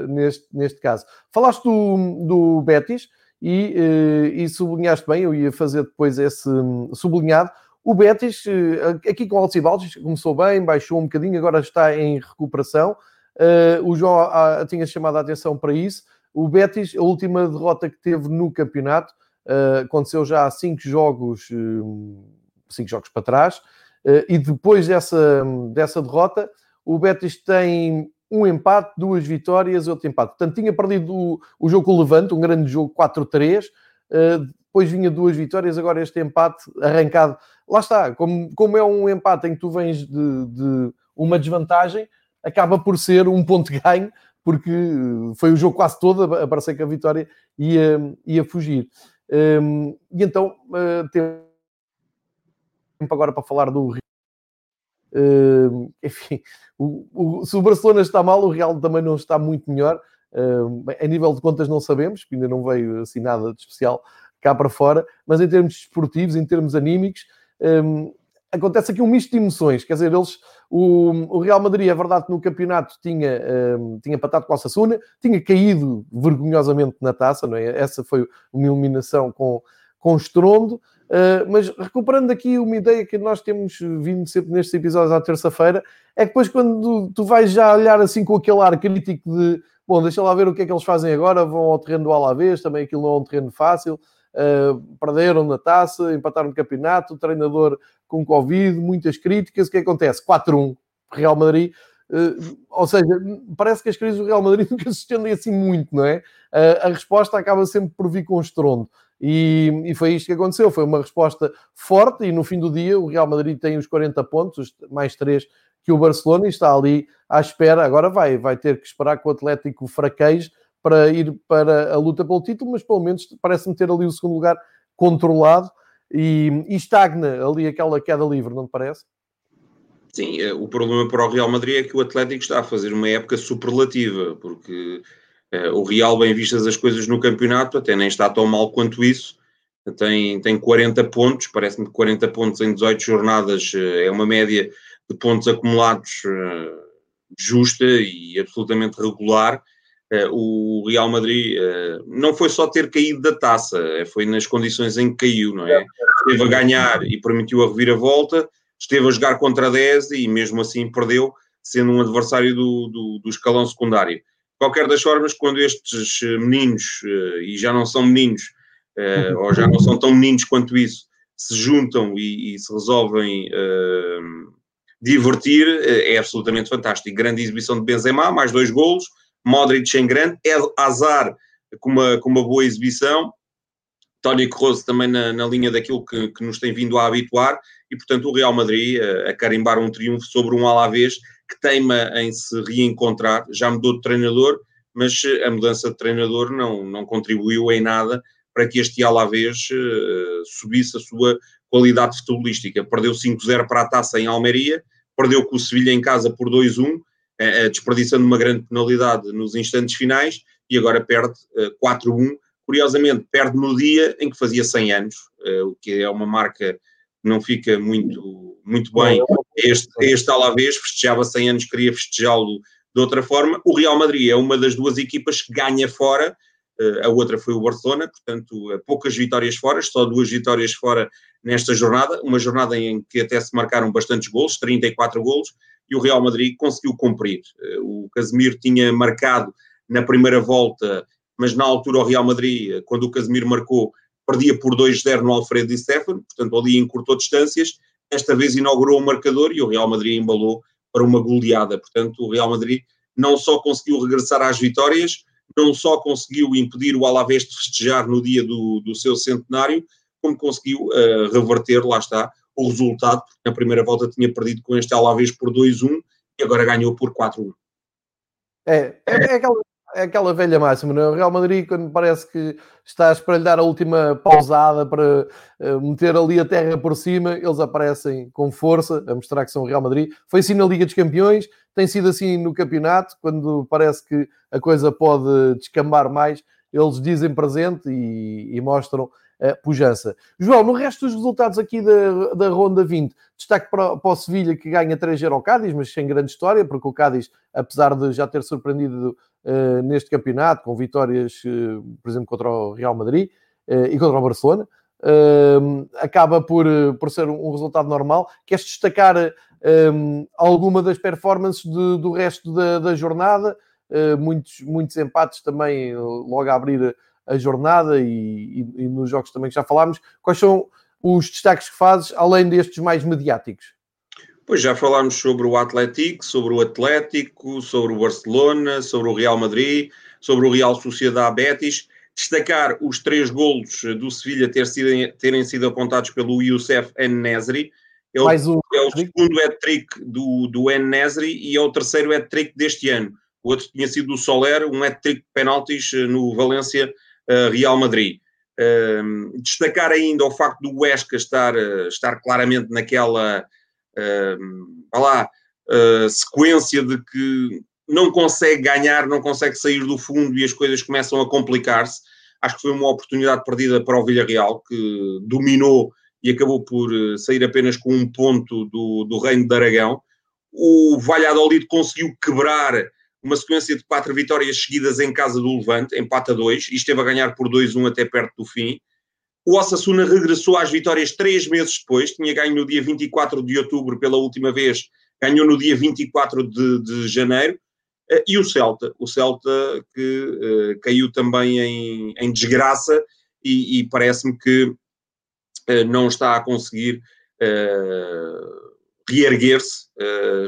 neste, neste caso. Falaste do, do Betis e, eh, e sublinhaste bem, eu ia fazer depois esse sublinhado. O Betis, eh, aqui com e baixos, começou bem, baixou um bocadinho, agora está em recuperação. Uh, o João uh, tinha chamado a atenção para isso. O Betis, a última derrota que teve no campeonato, uh, aconteceu já há cinco jogos, cinco jogos para trás, e depois dessa, dessa derrota, o Betis tem um empate, duas vitórias outro empate. Portanto, tinha perdido o, o jogo com o Levante, um grande jogo 4-3, depois vinha duas vitórias, agora este empate arrancado. Lá está, como, como é um empate em que tu vens de, de uma desvantagem, acaba por ser um ponto de ganho, porque foi o jogo quase todo a parecer que a vitória ia, ia fugir. Um, e então, uh, tempo agora para falar do Rio. Uh, enfim, o, o, se o Barcelona está mal, o Real também não está muito melhor. Uh, a nível de contas não sabemos, porque ainda não veio assim nada de especial cá para fora, mas em termos esportivos, em termos anímicos, um, acontece aqui um misto de emoções. Quer dizer, eles, o, o Real Madrid, é verdade que no campeonato tinha, um, tinha empatado com a Sassuna, tinha caído vergonhosamente na taça, não é? Essa foi uma eliminação com, com estrondo, uh, mas recuperando aqui uma ideia que nós temos vindo sempre nestes episódios à terça-feira, é que depois quando tu vais já olhar assim com aquele ar crítico de bom, deixa lá ver o que é que eles fazem agora, vão ao terreno do Alavés, também aquilo não é um terreno fácil, perderam na taça, empataram no campeonato, o treinador com Covid, muitas críticas. O que acontece? 4-1, Real Madrid. Uh, ou seja, parece que as crises do Real Madrid nunca se estendem assim muito, não é? Uh, a resposta acaba sempre por vir com estrondo. E, e, foi isto que aconteceu. Foi uma resposta forte e no fim do dia o Real Madrid tem os 40 pontos, mais 3 que o Barcelona e está ali à espera. Agora vai, vai ter que esperar que o Atlético fraqueje para ir para a luta pelo título, mas pelo menos parece-me ter ali o segundo lugar controlado e, e estagna ali aquela queda livre, não te parece? Sim, é, o problema para o Real Madrid é que o Atlético está a fazer uma época superlativa, porque uh, o Real, bem vistas as coisas no campeonato, até nem está tão mal quanto isso. Tem, tem 40 pontos, parece-me que 40 pontos em 18 jornadas uh, é uma média de pontos acumulados uh, justa e absolutamente regular. O Real Madrid não foi só ter caído da taça, foi nas condições em que caiu, não é? Esteve a ganhar e permitiu a reviravolta, esteve a jogar contra 10 e mesmo assim perdeu, sendo um adversário do, do, do escalão secundário. Qualquer das formas, quando estes meninos, e já não são meninos, ou já não são tão meninos quanto isso, se juntam e, e se resolvem divertir, é absolutamente fantástico. Grande exibição de Benzema, mais dois golos, Modric em grande, Azar com uma, com uma boa exibição, Tony Kroos também na, na, linha daquilo que, que, nos tem vindo a habituar, e portanto o Real Madrid a, a carimbar um triunfo sobre um Alavés que teima em se reencontrar, já mudou de treinador, mas a mudança de treinador não, não contribuiu em nada para que este Alavés uh, subisse a sua qualidade futebolística. Perdeu 5-0 para a taça em Almeria, perdeu com o Sevilha em casa por 2-1, uh, desperdiçando uma grande penalidade nos instantes finais, e agora perde 4-1. Curiosamente, perde no dia em que fazia 100 anos, o que é uma marca que não fica muito, muito bem. Este, este Alavés festejava 100 anos, queria festejá-lo de outra forma. O Real Madrid é uma das duas equipas que ganha fora, a outra foi o Barcelona, portanto, poucas vitórias fora, só duas vitórias fora nesta jornada, uma jornada em que até se marcaram bastantes golos, 34 golos, e o Real Madrid conseguiu cumprir. O Casemiro tinha marcado na primeira volta, mas na altura o Real Madrid, quando o Casemiro marcou, perdia por 2-0 no Alfredo Di Stefano, portanto ali encurtou distâncias, esta vez inaugurou o marcador e o Real Madrid embalou para uma goleada, portanto o Real Madrid não só conseguiu regressar às vitórias, não só conseguiu impedir o Alavés de festejar no dia do, do seu centenário, como conseguiu uh, reverter, lá está, o resultado, porque na primeira volta tinha perdido com este Alavés por 2-1 e agora ganhou por 4-1. É, é, é, aquela, é aquela velha máxima, não é? O Real Madrid, quando parece que está a espalhar a última pausada para uh, meter ali a terra por cima, eles aparecem com força, a mostrar que são o Real Madrid. Foi assim na Liga dos Campeões, tem sido assim no campeonato, quando parece que a coisa pode descambar mais, eles dizem presente e, e mostram a pujança. João, no resto dos resultados aqui da, da Ronda 20, destaque para, para o Sevilha que ganha 3-0 ao Cádiz, mas sem grande história, porque o Cádiz, apesar de já ter surpreendido uh, neste campeonato, com vitórias, uh, por exemplo, contra o Real Madrid uh, e contra o Barcelona, acaba por, por ser um, resultado normal. Queres destacar um, alguma das performances de, do resto da, da jornada? muitos, muitos empates também logo a abrir a jornada e, e, e, nos jogos também que já falámos. Quais são os destaques que fazes, além destes mais mediáticos? Pois já falámos sobre o Atlético, sobre o Atlético, sobre o Barcelona, sobre o Real Madrid, sobre o Real Sociedade Betis. Destacar os três golos do Sevilha ter sido, terem sido apontados pelo Youssef Nesri. É o, é o segundo hat-trick do, do Nesri e é o terceiro hat-trick deste ano. O outro tinha sido do Soler, um hat-trick de penaltis eh, no Valência uh, Real Madrid. Uh, destacar ainda o facto do Huesca estar, uh, estar claramente naquela uh, lá, sequência de que não consegue ganhar, não consegue sair do fundo e as coisas começam a complicar-se. Acho que foi uma oportunidade perdida para o Villarreal, que dominou e acabou por sair apenas com um ponto do, do Reino de Aragão. O Valladolid conseguiu quebrar uma sequência de quatro vitórias seguidas em casa do Levante, empata 2, e esteve a ganhar por 2-1 até perto do fim. O Osasuna regressou às vitórias três meses depois, tinha ganho no dia 24 de outubro pela última vez, ganhou no dia 24 de, de janeiro. Eh, e o Celta, o Celta que uh, caiu também em, em desgraça e, e parece-me que não está a conseguir uh, reerguer-se.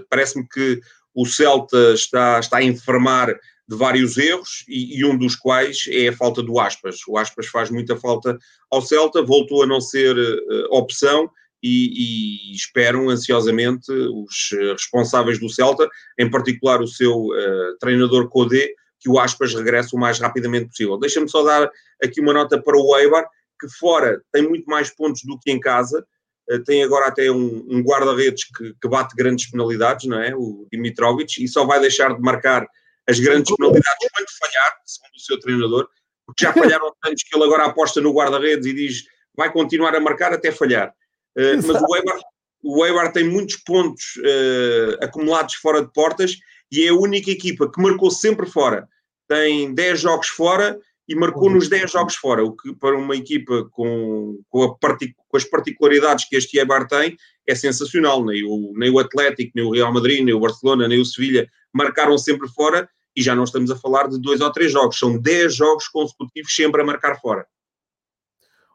parece-me que o Celta está, está a enfermar de vários erros e, e, um dos quais é a falta do Aspas. O Aspas faz muita falta ao Celta, voltou a não ser uh, opção e, e, esperam ansiosamente os responsáveis do Celta, em particular o seu uh, treinador Codé, que o Aspas regresse o mais rapidamente possível. Deixa-me só dar aqui uma nota para o Eibar, que fora tem muito mais pontos do que em casa, eh, tem agora até um, um guarda-redes que, que, bate grandes penalidades, não é? O Dimitrovic, e só vai deixar de marcar as grandes penalidades quando falhar, segundo o seu treinador, porque já falharam tantos que ele agora aposta no guarda-redes e diz vai continuar a marcar até falhar. Uh, mas o Eibar, o Eibar tem muitos pontos uh, acumulados fora de portas e é a única equipa que marcou sempre fora. Tem 10 jogos fora e marcou nos 10 jogos fora, o que para uma equipa com, com, com as particularidades que este Eibar tem é sensacional. Nem o, nem o Atlético, nem o Real Madrid, nem o Barcelona, nem o Sevilha marcaram sempre fora e já não estamos a falar de dois ou três jogos, são 10 jogos consecutivos sempre a marcar fora.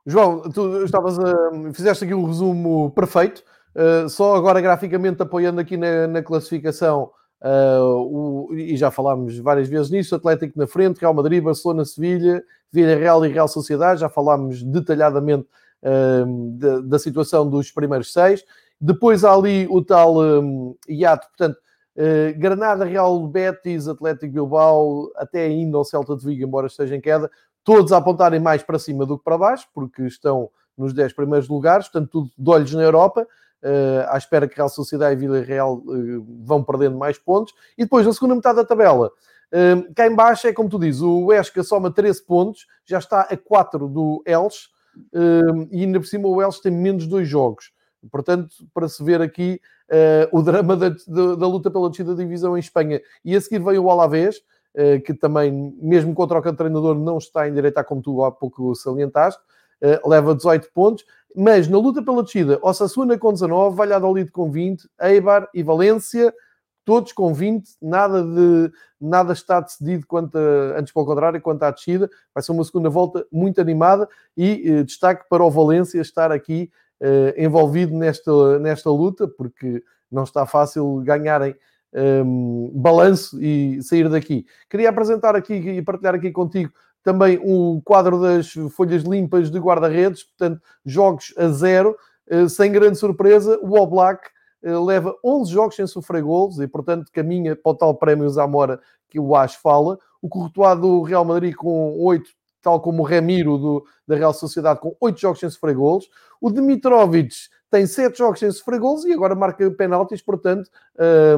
João, tu estavas a, fizeste aqui o um resumo perfeito, uh, só agora graficamente apoiando aqui na, na classificação, uh, o, e já falámos várias vezes nisso, Atlético na frente, Real Madrid, Barcelona, Sevilha, Vila Real e Real Sociedade, já falámos detalhadamente uh, da, da, situação dos primeiros seis, depois há ali o tal um, hiato, portanto, Granada, Real Betis, Atlético Bilbao, até ainda o Celta de Vigo, embora esteja em queda, todos a apontarem mais para cima do que para baixo, porque estão nos 10 primeiros lugares, portanto, tudo de olhos na Europa, uh, à espera que Real Sociedade e Vila Real uh, vão perdendo mais pontos. E depois, na segunda metade da tabela, uh, cá em baixo é como tu dizes, o Esca soma 13 pontos, já está a 4 do Els, e ainda por cima o Els tem menos dois jogos. Portanto, para se ver aqui o drama da, da, luta pela descida da divisão em Espanha. E a seguir veio o Alavés, eh, que também, mesmo com a troca de treinador, não está em direita, como tu há pouco salientaste, eh, leva 18 pontos, mas na luta pela descida, Osasuna com 19, Valladolid com 20, Eibar e Valência, todos com 20, nada, de, nada está decidido quanto a, antes pelo contrário, quanto à descida, vai ser uma segunda volta muito animada e eh, destaque para o Valência estar aqui eh, envolvido nesta, nesta luta, porque não está fácil ganharem um, balanço e sair daqui. Queria apresentar aqui e partilhar aqui contigo também o quadro das folhas limpas de guarda-redes, portanto, jogos a zero, uh, sem grande surpresa, o All Black uh, leva 11 jogos sem sofrer golos e, portanto, caminha para o tal prémio Zamora que o Ash fala. O Courtois do Real Madrid com 8, tal como o Ramiro do, da Real Sociedade com 8 jogos sem sofrer golos. O Dimitrovic tem sete jogos sem sofrer gols e agora marca penaltis, portanto,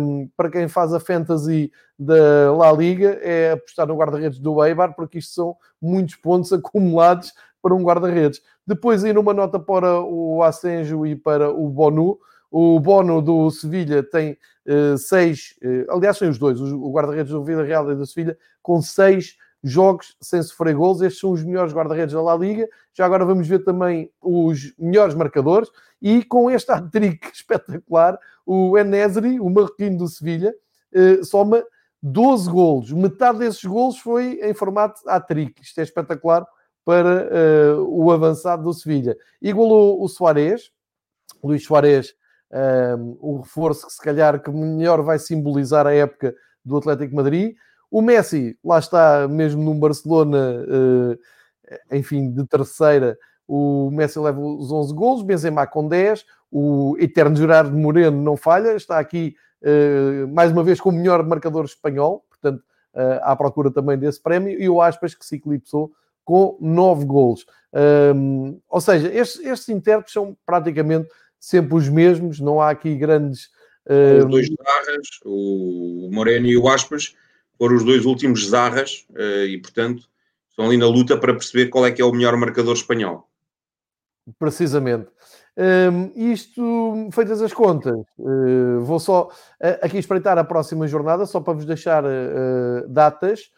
um, para quem faz a fantasy da La Liga, é apostar no guarda-redes do Eibar, porque isto são muitos pontos acumulados para um guarda-redes. Depois, aí numa nota para o Asenjo e para o Bonu, o Bono do Sevilha tem uh, seis, uh, aliás, são os dois, o guarda-redes do Vila Real e do Sevilha, com seis jogos sem sofrer gols. Estes são os melhores guarda-redes da La Liga. Já agora vamos ver também os melhores marcadores. E com este hat-trick espetacular, o Enesri, o marroquino do Sevilha, eh, soma 12 golos. Metade desses golos foi em formato hat-trick. Isto é espetacular para uh, o avançado do Sevilha. Igualou o Soares, Luís Soares, um, eh, o reforço que se calhar que melhor vai simbolizar a época do Atlético Madrid. O Messi, lá está, mesmo num Barcelona, uh, enfim, de terceira, o Messi leva os 11 golos, Benzema com 10, o eterno Gerardo Moreno não falha, está aqui uh, mais uma vez com o melhor marcador espanhol, portanto, uh, à procura também desse prémio, e o Aspas que se eclipsou com 9 golos. Um, ou seja, estes, estes intérpretes são praticamente sempre os mesmos, não há aqui grandes. Os dois Zarras, o Moreno e o Aspas, foram os dois últimos Zarras uh, e, portanto, estão ali na luta para perceber qual é que é o melhor marcador espanhol. Precisamente. Um, isto, feitas as contas, uh, vou só uh, aqui espreitar a próxima jornada, só para vos deixar uh, datas.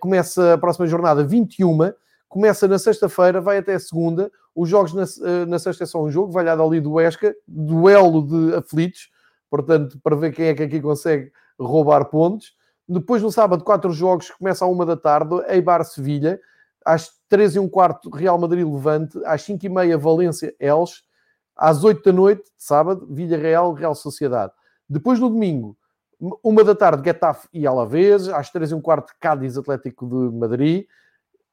começa a próxima jornada 21, começa na sexta-feira, vai até segunda. Os jogos na, na sexta é só um jogo, ali do Esca, duelo de aflitos, portanto, para ver quem é que aqui consegue roubar pontos. Depois, no sábado, quatro jogos, começa a uma da tarde, Eibar-Sevilha. Às três e um quarto, Real Madrid-Levante. Às cinco e meia, Valência-Elche. Às oito da noite, sábado, Villarreal, Real Sociedade. Depois, no domingo, uma da tarde, Getafe e Alavés. Às três e um quarto, Cádiz, Atlético de Madrid.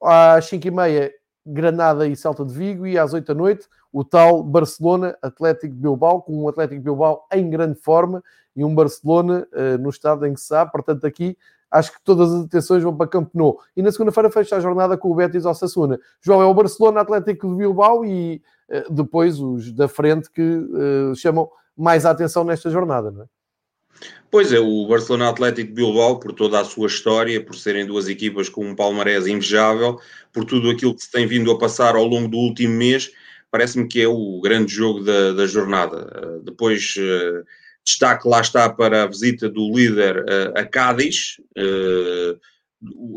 Às cinco e meia, Granada e Celta de Vigo. E às oito da noite, o tal Barcelona, Atlético de Bilbao, com um Atlético de Bilbao em grande forma e um Barcelona uh, no estado em que sabe. Portanto, aqui acho que todas as atenções vão para Camp Nou. E na segunda-feira fecha a jornada com o Betis ao Sassuna. João, é o Barcelona Atlético de Bilbao e uh, depois os da frente que uh, chamam mais a atenção nesta jornada, não é? Pois é, o Barcelona Atlético Bilbao, por toda a sua história, por serem duas equipas com um palmarés invejável, por tudo aquilo que se tem vindo a passar ao longo do último mês, parece-me que é o grande jogo da, da jornada. depois Destaque lá está para a visita do líder uh, a Cádiz,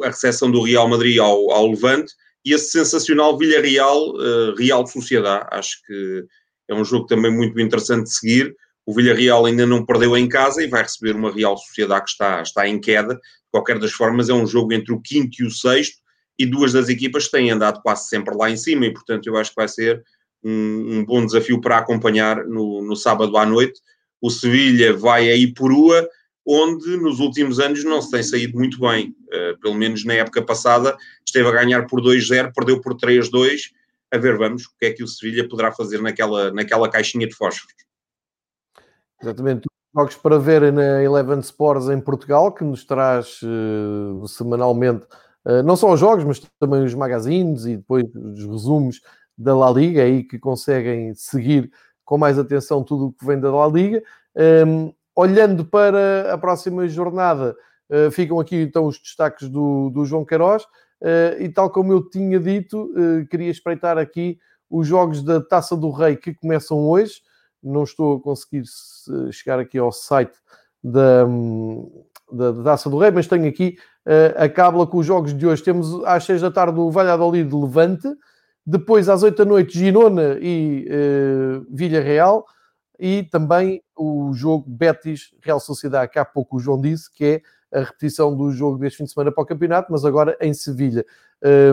a recepção do Real Madrid ao, ao Levante e esse sensacional Villarreal, Real Sociedade. Acho que é um jogo também muito interessante de seguir. O Villarreal ainda não perdeu em casa e vai receber uma Real Sociedade que está, está em queda. De qualquer das formas, é um jogo entre o quinto e o sexto e duas das equipas têm andado quase sempre lá em cima e, portanto, eu acho que vai ser um, um bom desafio para acompanhar no, no sábado à noite. O Sevilha vai aí por Ua, onde nos últimos anos não se tem saído muito bem. Uh, pelo menos na época passada esteve a ganhar por 2-0, perdeu por 3-2. A ver, vamos, o que é que o Sevilha poderá fazer naquela, naquela caixinha de fósforos. Exatamente. Jogos para ver na Eleven Sports em Portugal, que nos traz uh, semanalmente uh, não só os jogos, mas também os magazines e depois os resumos da La Liga, aí que conseguem seguir com mais atenção tudo o que vem da La Liga. Um, olhando para a próxima jornada, uh, ficam aqui então os destaques do, do João Queiroz, uh, e tal como eu tinha dito, uh, queria espreitar aqui os jogos da Taça do Rei que começam hoje. Não estou a conseguir chegar aqui ao site da, da, da do Rei, mas tenho aqui a cábula com os jogos de hoje. Temos às 6 da tarde o Valladolid Levante, depois, às 8 da noite, Girona e uh, Vila Real. E também o jogo Betis-Real Sociedade, que há pouco o João disse, que é a repetição do jogo deste fim de semana para o campeonato, mas agora em Sevilha.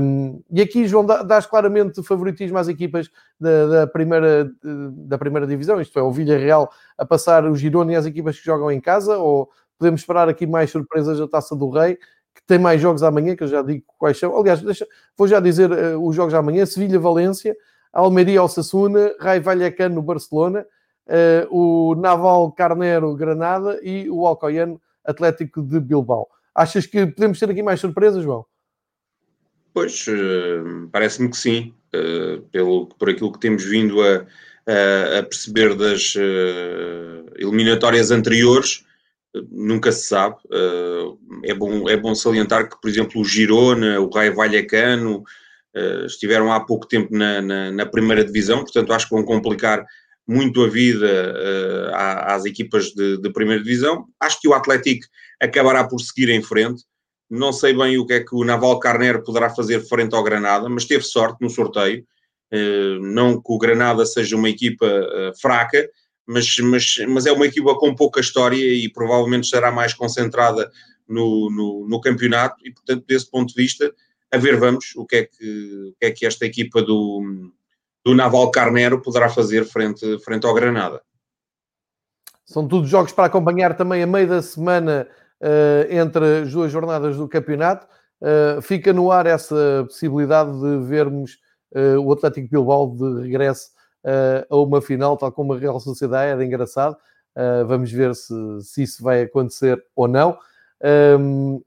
Um, e aqui, João, dás claramente favoritismo às equipas da, da, primeira, da primeira divisão, isto é, o Villarreal a passar o Girona e as equipas que jogam em casa, ou podemos esperar aqui mais surpresas da Taça do Rei que tem mais jogos amanhã, que eu já digo quais são. Aliás, deixa, vou já dizer uh, os jogos amanhã: Sevilha-Valência, Almeria-Osasuna, Rai Vallecano, Barcelona, uh, o Naval Carnero, Granada e o Alcoyano Atlético de Bilbao. Achas que podemos ter aqui mais surpresas, João? Pois, uh, parece-me que sim, pelo, por aquilo que temos vindo a, a, perceber das eliminatórias anteriores nunca se sabe. É, bom, é bom salientar que, por exemplo, o Girona, o Raio Vallecano estiveram há pouco tempo na, na, na, primeira divisão, portanto acho que vão complicar muito a vida uh, às equipas de, de, primeira divisão. Acho que o Atlético acabará por seguir em frente. Não sei bem o que é que o Naval Carneiro poderá fazer frente ao Granada, mas teve sorte no sorteio. não que o Granada seja uma equipa fraca, mas, mas, mas é uma equipa com pouca história e provavelmente estará mais concentrada no, no, no, campeonato e, portanto, desse ponto de vista, a ver vamos o que é que, o que, é que esta equipa do, do Naval Carnero poderá fazer frente, frente ao Granada. São todos jogos para acompanhar também a meio da semana uh, entre as duas jornadas do campeonato. Uh, fica no ar essa possibilidade de vermos uh, o Atlético Bilbao de regresso a uma final, tal como a Real Sociedade, era engraçado. Vamos ver se, se isso vai acontecer ou não. Um,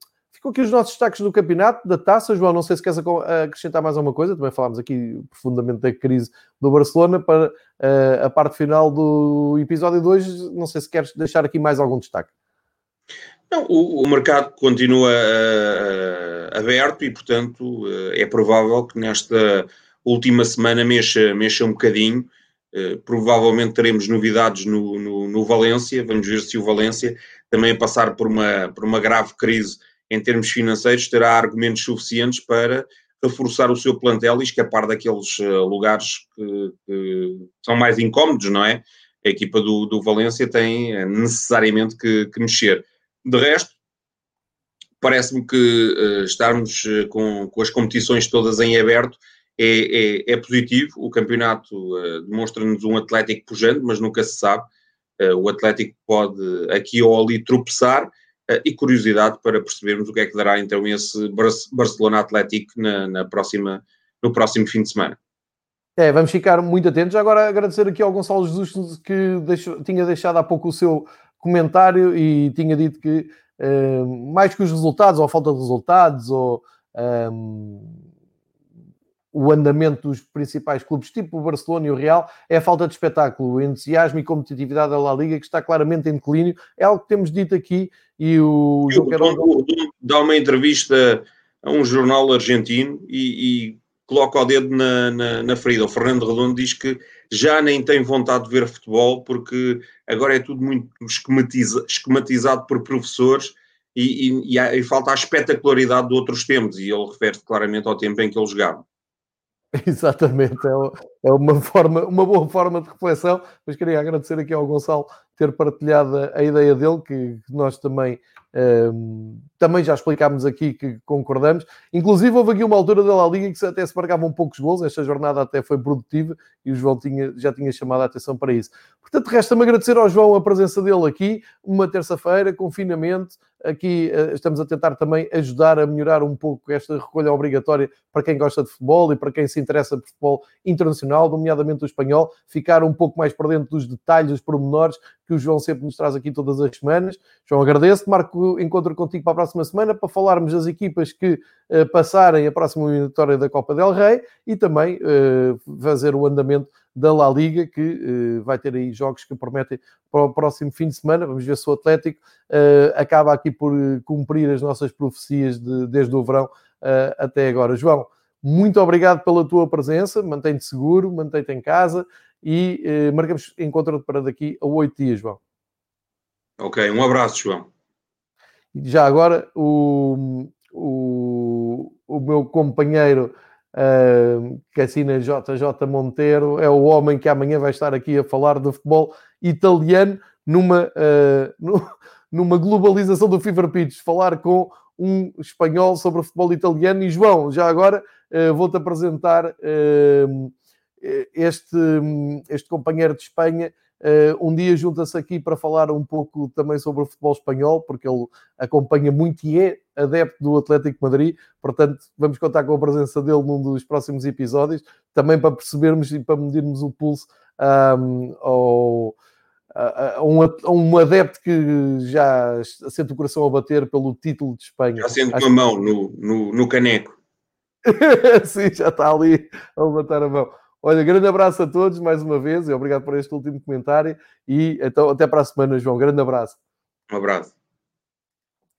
ficam aqui os nossos destaques do campeonato, da taça. João, não sei se queres acrescentar mais alguma coisa. Também falámos aqui profundamente da crise do Barcelona para uh, a parte final do episódio 2. Não sei se queres deixar aqui mais algum destaque. Não, o, o mercado continua uh, aberto e, portanto, uh, é provável que nesta última semana mexa, mexa um bocadinho. Uh, provavelmente teremos novidades no, no, no, Valência. Vamos ver se o Valência, também a passar por uma, por uma grave crise em termos financeiros, terá argumentos suficientes para reforçar o seu plantel e escapar daqueles uh, lugares que, que, são mais incómodos, não é? A equipa do, do Valência tem uh, necessariamente que, que, mexer. De resto, parece-me que estarmos com, com as competições todas em aberto é, é, é positivo. O campeonato uh, demonstra-nos um Atlético pujante, mas nunca se sabe. Uh, o Atlético pode aqui ou ali tropeçar. Uh, e curiosidade para percebermos o que é que dará então esse Barcelona Atlético na, na próxima, no próximo fim de semana. É, vamos ficar muito atentos. Agora agradecer aqui ao Gonçalo Jesus que deixou, tinha deixado há pouco o seu comentário e tinha dito que mais que os resultados, ou a falta de resultados, ou um, o andamento dos principais clubes, tipo o Barcelona e o Real, é a falta de espetáculo, o entusiasmo e competitividade da La Liga, que está claramente em declínio. É algo que temos dito aqui e o Eu, Carol... dá uma entrevista a um jornal argentino e, coloca o dedo na, na, na ferida. O Fernando Redondo diz que já nem tem vontade de ver futebol porque agora é tudo muito esquematiza, esquematizado por professores e, e, e, há, e, falta a espetacularidade de outros tempos, e ele refere-se claramente ao tempo em que ele jogava. Exatamente, é, é, uma, forma, uma boa forma de reflexão, mas queria agradecer aqui ao Gonçalo ter partilhado a ideia dele, que nós também um, também já explicámos aqui que concordamos. Inclusive, houve aqui uma altura da La Liga que até se marcavam poucos gols. Esta jornada até foi produtiva e o João tinha, já tinha chamado a atenção para isso. Portanto, resta-me agradecer ao João a presença dele aqui. Uma terça-feira, confinamento. Aqui uh, estamos a tentar também ajudar a melhorar um pouco esta recolha obrigatória para quem gosta de futebol e para quem se interessa por futebol internacional, nomeadamente o espanhol. Ficar um pouco mais por dentro dos detalhes, dos pormenores que o João sempre nos traz aqui todas as semanas. João, agradeço. Marco encontro contigo para a próxima semana para falarmos das equipas que uh, passarem a próxima eliminatória da Copa del Rei e também uh, fazer o andamento da La Liga, que uh, vai ter aí jogos que prometem para o próximo fim de semana. Vamos ver se o Atlético acaba aqui por cumprir as nossas profecias de, desde o verão até agora. João, muito obrigado pela tua presença, mantém-te seguro, mantém-te em casa e eh, marcamos encontro para daqui a oito dias, João. Ok, um abraço, João. Já agora, o, o, o meu companheiro uh, que assina JJ Monteiro é o homem que amanhã vai estar aqui a falar de futebol italiano numa, uh, numa globalização do Fever Pitch, falar com um espanhol sobre o futebol italiano. E João, já agora uh, vou-te apresentar este, este companheiro de Espanha. Uh, um dia junta-se aqui para falar um pouco também sobre o futebol espanhol, porque ele acompanha muito e é adepto do Atlético Madrid, portanto, vamos contar com a presença dele num dos próximos episódios, também para percebermos e para medirmos o pulso um, ao, a, um, a, um, adepto que já sente o coração a bater pelo título de Espanha. Já sente Acho... a mão no, no, no caneco. Sim, já está ali a levantar a mão. Olha, grande abraço a todos mais uma vez e obrigado por este último comentário. E então até para a semana, João. Grande abraço. Um abraço.